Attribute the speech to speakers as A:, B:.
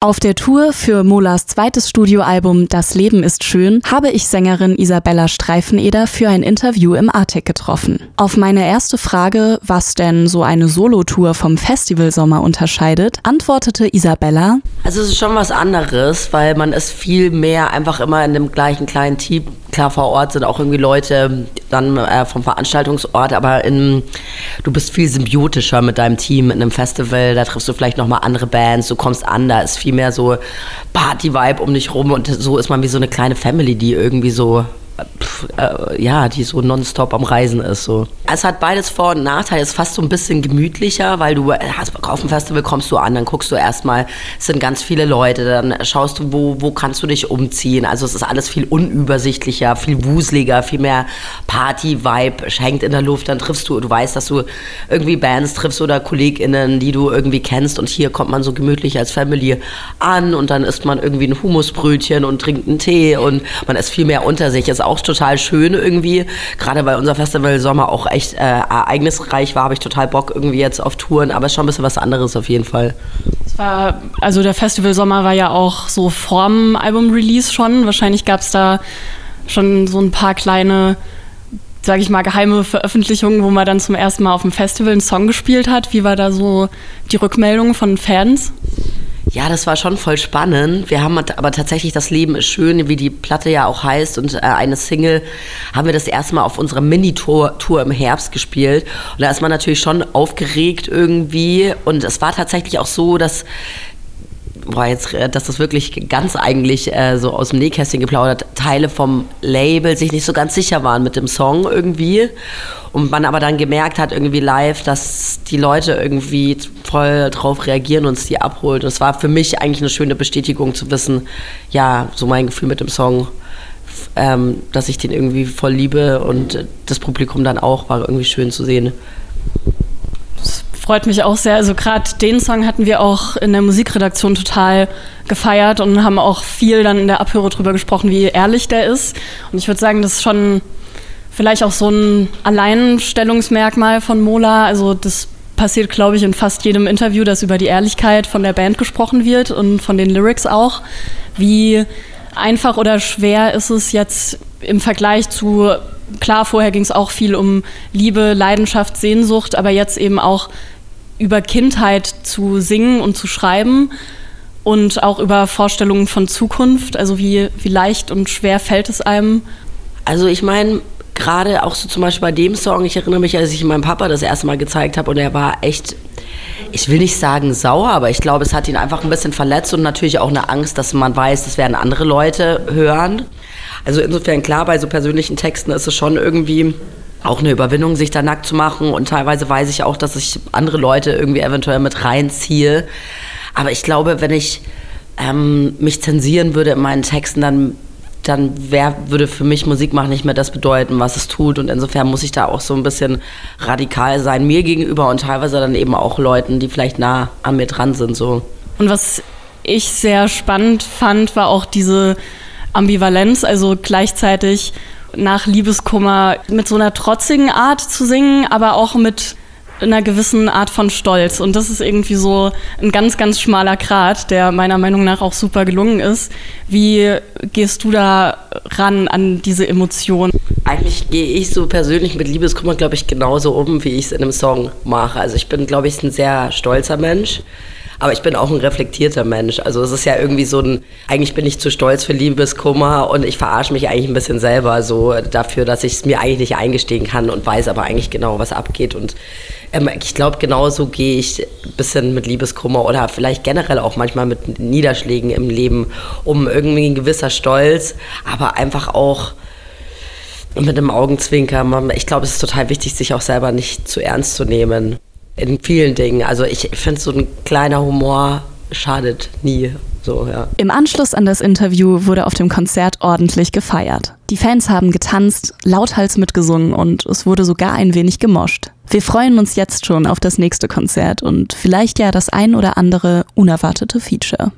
A: Auf der Tour für Molas zweites Studioalbum Das Leben ist schön habe ich Sängerin Isabella Streifeneder für ein Interview im Artek getroffen. Auf meine erste Frage, was denn so eine Solotour vom Festivalsommer unterscheidet, antwortete Isabella:
B: Also es ist schon was anderes, weil man ist viel mehr einfach immer in dem gleichen kleinen Team. Klar, vor Ort sind auch irgendwie Leute dann äh, vom Veranstaltungsort, aber in, du bist viel symbiotischer mit deinem Team in einem Festival. Da triffst du vielleicht nochmal andere Bands, du kommst an, da ist viel mehr so Party-Vibe um dich rum und so ist man wie so eine kleine Family, die irgendwie so äh, ja, die so nonstop am Reisen ist. So. Es hat beides Vor- und Nachteile. Es ist fast so ein bisschen gemütlicher, weil du hast, auf dem Festival kommst du an, dann guckst du erstmal, es sind ganz viele Leute, dann schaust du, wo, wo kannst du dich umziehen. Also es ist alles viel unübersichtlicher, viel wuseliger, viel mehr Party-Vibe hängt in der Luft. Dann triffst du, du weißt, dass du irgendwie Bands triffst oder KollegInnen, die du irgendwie kennst und hier kommt man so gemütlich als Family an und dann isst man irgendwie ein Humusbrötchen und trinkt einen Tee und man ist viel mehr unter sich. Es auch total schön irgendwie. Gerade weil unser Festival Sommer auch echt äh, ereignisreich war, habe ich total Bock irgendwie jetzt auf Touren, aber es ist schon ein bisschen was anderes auf jeden Fall.
A: Es war, also der Festival Sommer war ja auch so vorm Album-Release schon. Wahrscheinlich gab es da schon so ein paar kleine sage ich mal, geheime Veröffentlichungen, wo man dann zum ersten Mal auf dem Festival einen Song gespielt hat. Wie war da so die Rückmeldung von Fans?
B: Ja, das war schon voll spannend. Wir haben aber tatsächlich Das Leben ist schön, wie die Platte ja auch heißt und äh, eine Single, haben wir das erste Mal auf unserer Mini-Tour Tour im Herbst gespielt. Und da ist man natürlich schon aufgeregt irgendwie. Und es war tatsächlich auch so, dass boah, jetzt, äh, dass das wirklich ganz eigentlich äh, so aus dem Nähkästchen geplaudert, Teile vom Label sich nicht so ganz sicher waren mit dem Song irgendwie. Und man aber dann gemerkt hat, irgendwie live, dass die Leute irgendwie voll drauf reagieren und es die abholt. Es war für mich eigentlich eine schöne Bestätigung zu wissen, ja, so mein Gefühl mit dem Song, ähm, dass ich den irgendwie voll liebe und das Publikum dann auch, war irgendwie schön zu sehen
A: freut mich auch sehr. Also gerade den Song hatten wir auch in der Musikredaktion total gefeiert und haben auch viel dann in der Abhöre drüber gesprochen, wie ehrlich der ist. Und ich würde sagen, das ist schon vielleicht auch so ein Alleinstellungsmerkmal von Mola. Also das passiert, glaube ich, in fast jedem Interview, dass über die Ehrlichkeit von der Band gesprochen wird und von den Lyrics auch. Wie einfach oder schwer ist es jetzt im Vergleich zu, klar, vorher ging es auch viel um Liebe, Leidenschaft, Sehnsucht, aber jetzt eben auch über Kindheit zu singen und zu schreiben und auch über Vorstellungen von Zukunft. Also wie, wie leicht und schwer fällt es einem?
B: Also ich meine, gerade auch so zum Beispiel bei dem Song, ich erinnere mich, als ich meinem Papa das erste Mal gezeigt habe und er war echt, ich will nicht sagen sauer, aber ich glaube, es hat ihn einfach ein bisschen verletzt und natürlich auch eine Angst, dass man weiß, das werden andere Leute hören. Also insofern klar, bei so persönlichen Texten ist es schon irgendwie auch eine Überwindung, sich da nackt zu machen. Und teilweise weiß ich auch, dass ich andere Leute irgendwie eventuell mit reinziehe. Aber ich glaube, wenn ich ähm, mich zensieren würde in meinen Texten, dann, dann wär, würde für mich Musik machen nicht mehr das bedeuten, was es tut. Und insofern muss ich da auch so ein bisschen radikal sein, mir gegenüber und teilweise dann eben auch Leuten, die vielleicht nah an mir dran sind. So.
A: Und was ich sehr spannend fand, war auch diese Ambivalenz, also gleichzeitig nach Liebeskummer mit so einer trotzigen Art zu singen, aber auch mit einer gewissen Art von Stolz. Und das ist irgendwie so ein ganz, ganz schmaler Grat, der meiner Meinung nach auch super gelungen ist. Wie gehst du da ran an diese Emotionen?
B: Eigentlich gehe ich so persönlich mit Liebeskummer, glaube ich, genauso um, wie ich es in einem Song mache. Also ich bin, glaube ich, ein sehr stolzer Mensch. Aber ich bin auch ein reflektierter Mensch. Also es ist ja irgendwie so ein, eigentlich bin ich zu stolz für Liebeskummer und ich verarsche mich eigentlich ein bisschen selber so dafür, dass ich es mir eigentlich nicht eingestehen kann und weiß aber eigentlich genau, was abgeht. Und ähm, ich glaube, genauso gehe ich ein bisschen mit Liebeskummer oder vielleicht generell auch manchmal mit Niederschlägen im Leben um irgendwie ein gewisser Stolz, aber einfach auch mit einem Augenzwinker. Ich glaube, es ist total wichtig, sich auch selber nicht zu ernst zu nehmen in vielen Dingen. Also ich finde, so ein kleiner Humor schadet nie. So, ja.
A: Im Anschluss an das Interview wurde auf dem Konzert ordentlich gefeiert. Die Fans haben getanzt, lauthals mitgesungen und es wurde sogar ein wenig gemoscht. Wir freuen uns jetzt schon auf das nächste Konzert und vielleicht ja das ein oder andere unerwartete Feature.